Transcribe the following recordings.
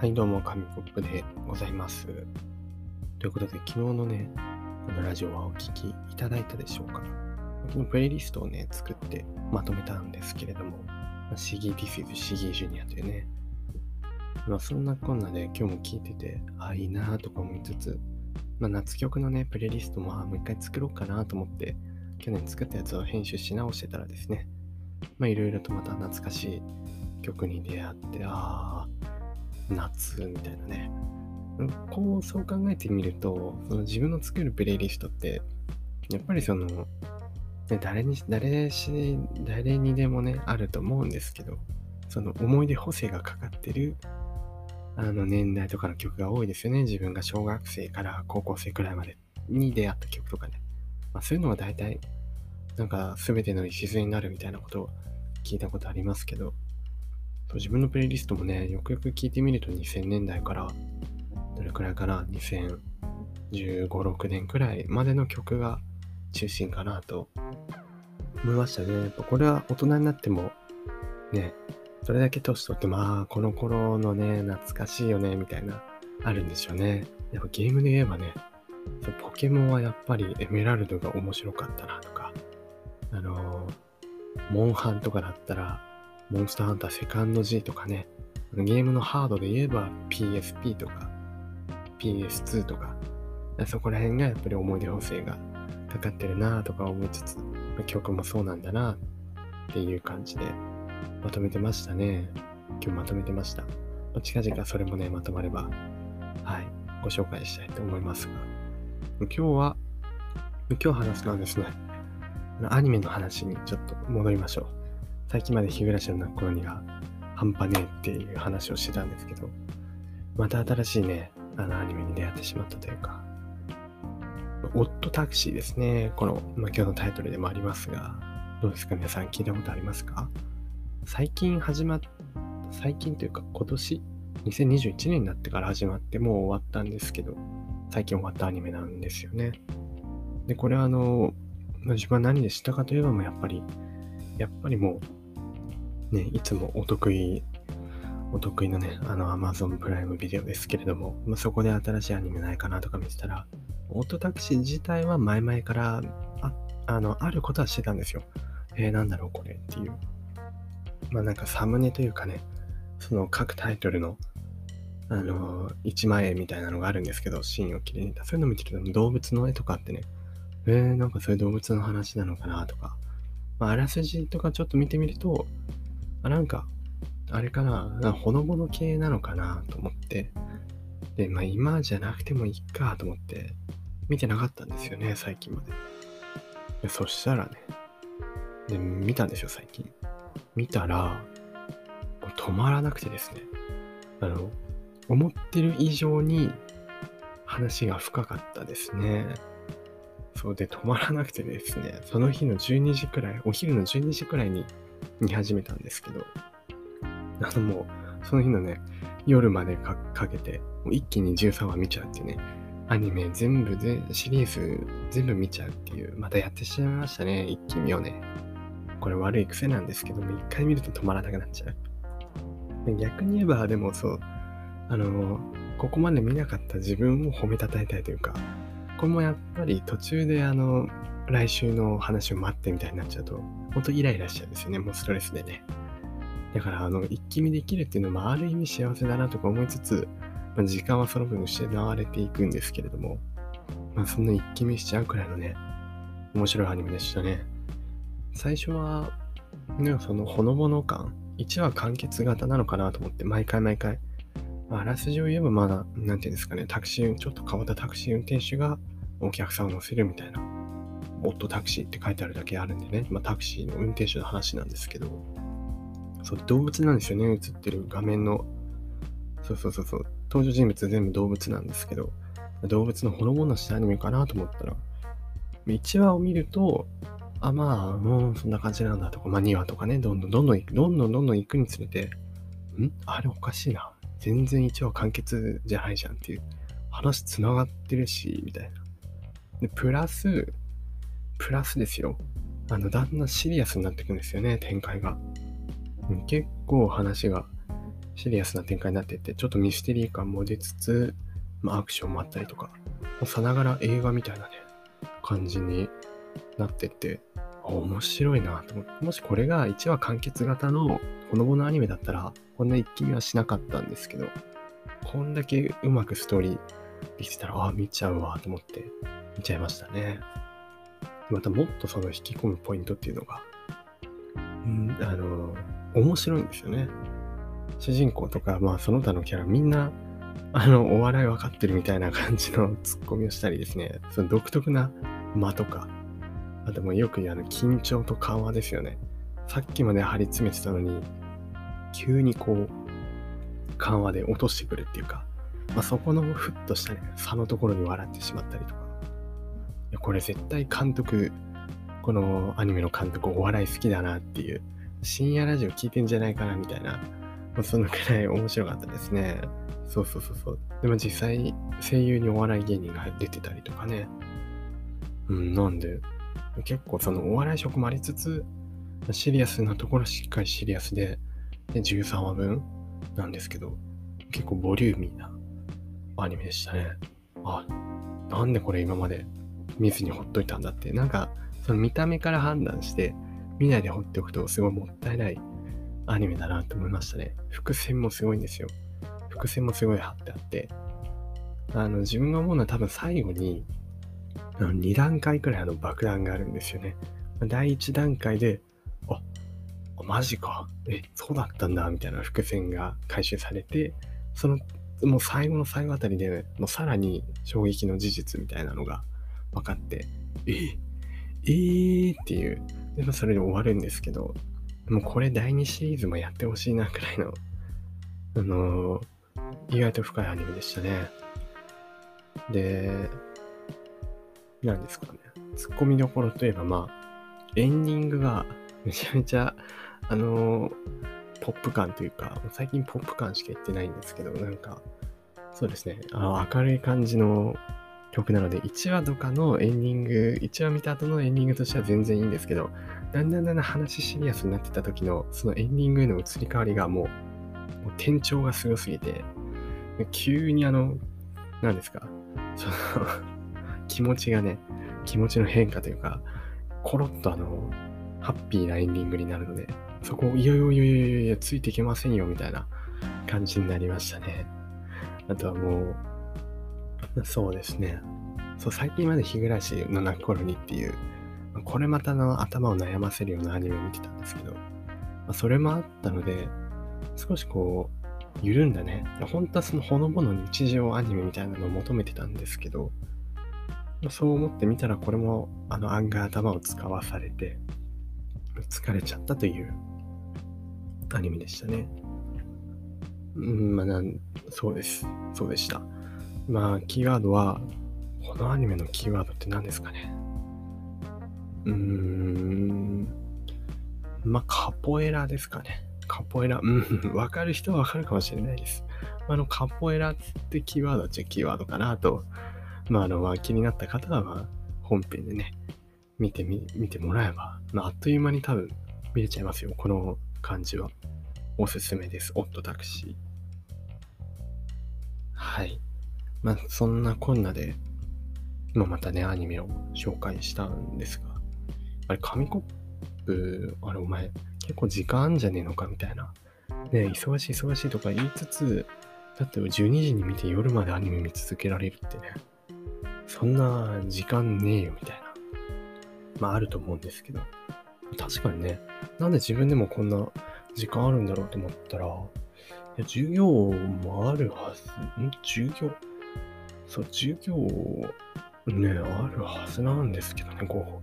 はい、どうも、紙コップでございます。ということで、昨日のね、このラジオはお聴きいただいたでしょうか昨日プレイリストをね、作ってまとめたんですけれども、シギー・ディフィズ・シギー・ジュニアというね、まあ、そんなこんなで今日も聴いてて、あ、いいなとか思いつつ、まあ、夏曲のね、プレイリストも、もう一回作ろうかなと思って、去年作ったやつを編集し直してたらですね、まあ、いろいろとまた懐かしい曲に出会って、ああ、夏みたいなね。こう、そう考えてみると、その自分の作るプレイリストって、やっぱりその、ね、誰に、誰し、誰にでもね、あると思うんですけど、その思い出補正がかかってる、あの年代とかの曲が多いですよね。自分が小学生から高校生くらいまでに出会った曲とかね。まあ、そういうのは大体、なんか全ての礎になるみたいなことを聞いたことありますけど、自分のプレイリストもね、よくよく聞いてみると2000年代から、どれくらいかな、2015、6年くらいまでの曲が中心かなと思いましたね。やっぱこれは大人になっても、ね、それだけ年取って、まあ、この頃のね、懐かしいよね、みたいな、あるんでしょうね。やっぱゲームで言えばね、ポケモンはやっぱりエメラルドが面白かったなとか、あのー、モンハンとかだったら、モンスターハンターセカンド G とかね、ゲームのハードで言えば PSP とか PS2 とか、そこら辺がやっぱり思い出補正がかかってるなとか思いつつ、曲もそうなんだなっていう感じでまとめてましたね。今日まとめてました。近々それもね、まとまれば、はい、ご紹介したいと思いますが、今日は、今日話すのはですね、アニメの話にちょっと戻りましょう。最近まで日暮らしの泣く頃には半端ねえっていう話をしてたんですけど、また新しいね、あのアニメに出会ってしまったというか、オットタクシーですね。この、まあ、今日のタイトルでもありますが、どうですか？皆さん聞いたことありますか？最近始まっ、最近というか今年、2021年になってから始まってもう終わったんですけど、最近終わったアニメなんですよね。で、これはあの、自分は何で知ったかといえばもうやっぱり、やっぱりもうね、いつもお得意、お得意のね、あの Amazon プライムビデオですけれども、まあ、そこで新しいアニメないかなとか見てたら、オートタクシー自体は前々からああのあることはしてたんですよ。えー、なんだろうこれっていう。まあなんかサムネというかね、その各タイトルの、あのー、1万円みたいなのがあるんですけど、シーンを切り抜いた。そういうの見てると動物の絵とかってね、えー、なんかそういう動物の話なのかなとか、まあ、あらすじとかちょっと見てみると、あなんか、あれかな、ほのぼの系なのかなと思って、で、まあ今じゃなくてもいいかと思って、見てなかったんですよね、最近まで。でそしたらね、で、見たんですよ、最近。見たら、止まらなくてですね、あの、思ってる以上に話が深かったですね。そうで、止まらなくてですね、その日の12時くらい、お昼の12時くらいに見始めたんですけど、あのもう、その日のね、夜までかけて、もう一気に13話見ちゃうっていうね、アニメ全部で、シリーズ全部見ちゃうっていう、またやってしまいましたね、一気見をね。これ悪い癖なんですけども、一回見ると止まらなくなっちゃう。逆に言えば、でもそう、あの、ここまで見なかった自分を褒めたたえたいというか、これもやっぱり途中であの、来週の話を待ってみたいになっちゃうと、ほんとイライラしちゃうんですよね。もうストレスでね。だから、あの、一気見できるっていうのも、ある意味幸せだなとか思いつつ、まあ、時間はその分失われていくんですけれども、まあ、そんな一気見しちゃうくらいのね、面白いアニメでしたね。最初は、ね、そのほのぼの感、1話完結型なのかなと思って、毎回毎回、あ、あらすじを言えばまだ、なんていうんですかね、タクシー、ちょっと変わったタクシー運転手がお客さんを乗せるみたいなオットタクシーって書いてあるだけあるんでね、まあ、タクシーの運転手の話なんですけど、そう、動物なんですよね、映ってる画面の。そうそうそうそう、登場人物全部動物なんですけど、動物のほのぼのしたアニメかなと思ったら、1話を見ると、あ、まあ、もうそんな感じなんだとか、まあ2話とかね、どんどんどんどん、どんどんどんどん行くにつれて、ん？あれおかしいな。全然1話完結じゃないじゃんっていう。話つながってるし、みたいな。で、プラス、プラスですよ。あの、だんだんシリアスになっていくんですよね、展開が。結構話がシリアスな展開になっていって、ちょっとミステリー感も出つつ、まあ、アクションもあったりとか、さながら映画みたいなね、感じになってって、面白いなと思って、もしこれが1話完結型のほのぼのアニメだったら、こんな一気見はしなかったんですけど、こんだけうまくストーリーできてたら、ああ、見ちゃうわと思って見ちゃいましたね。またもっとその引き込むポイントっていうのが、うんあの、面白いんですよね。主人公とか、まあその他のキャラみんな、あの、お笑い分かってるみたいな感じの ツッコミをしたりですね、その独特な間とか、あともよく言うあの緊張と緩和ですよね。さっきまで張り詰めてたのに、急にこう、緩和で落としてくるっていうか、まあ、そこのふっとしたね、差のところに笑ってしまったりとか。いや、これ絶対監督、このアニメの監督お笑い好きだなっていう、深夜ラジオ聞いてんじゃないかなみたいな、まあ、そのくらい面白かったですね。そうそうそうそう。でも実際、声優にお笑い芸人が出てたりとかね。うん、なんで、結構そのお笑い色もありつつ、シリアスなところしっかりシリアスで、で13話分なんですけど、結構ボリューミーなアニメでしたね。あ、なんでこれ今まで見ずにほっといたんだって、なんかその見た目から判断して見ないで放っておくとすごいもったいないアニメだなと思いましたね。伏線もすごいんですよ。伏線もすごい貼ってあって、あの自分が思うのは多分最後に2段階くらいの爆弾があるんですよね。第1段階で、あ、マジか。え、そうだったんだ、みたいな伏線が回収されて、その、もう最後の最後あたりで、もうさらに衝撃の事実みたいなのが分かって、ええー、っていう、でもそれで終わるんですけど、もうこれ第2シリーズもやってほしいなくらいの、あのー、意外と深いアニメでしたね。で、なんですかね。ツッコミどころといえば、まあ、エンディングがめちゃめちゃ、あのー、ポップ感というか、最近ポップ感しか言ってないんですけど、なんか、そうですね、あの明るい感じの曲なので、1話とかのエンディング、1話見た後のエンディングとしては全然いいんですけど、だんだんだんだん話シリアスになってた時の、そのエンディングへの移り変わりがもう、もう転調がすごすぎて、急にあの、何ですか、その気持ちがね、気持ちの変化というか、コロッとあの、ハッピーなエンディングになるので、そこを、いやいやいやいやいや、ついていけませんよ、みたいな感じになりましたね。あとはもう、そうですね。そう、最近まで日暮らしの泣く頃にっていう、これまたの頭を悩ませるようなアニメを見てたんですけど、まあ、それもあったので、少しこう、緩んだね。本当はそのほのぼの日常アニメみたいなのを求めてたんですけど、そう思ってみたらこれもあの案外頭を使わされて疲れちゃったというアニメでしたね。うん、まあなん、そうです。そうでした。まあ、キーワードは、このアニメのキーワードって何ですかね？うーん、まあ、カポエラですかね。カポエラ。うん、わかる人はわかるかもしれないです。あの、カポエラってキーワードっちゃキーワードかなとまあ、あの、まあ、気になった方は、まあ、本編でね、見てみ、見てもらえば、まあ、あっという間に多分見れちゃいますよ。この感じは。おすすめです。オットタクシー。はい。まあ、そんなこんなで、まあ、またね、アニメを紹介したんですが、あれ、紙コップ、あれ、お前、結構時間あんじゃねえのかみたいな。ね、忙しい忙しいとか言いつつ、だって12時に見て夜までアニメ見続けられるってね。そんな時間ねえよみたいな。まああると思うんですけど。確かにね、なんで自分でもこんな時間あるんだろうと思ったら、いや授業もあるはず、ん？授業そう、授業ね、あるはずなんですけどね、こ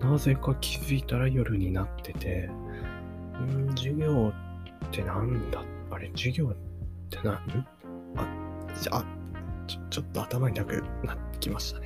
う、なぜか気づいたら夜になってて、ん授業ってなんだあれ、授業って何？あ、じゃあ、ちょちょっと頭に痛くなってきましたね。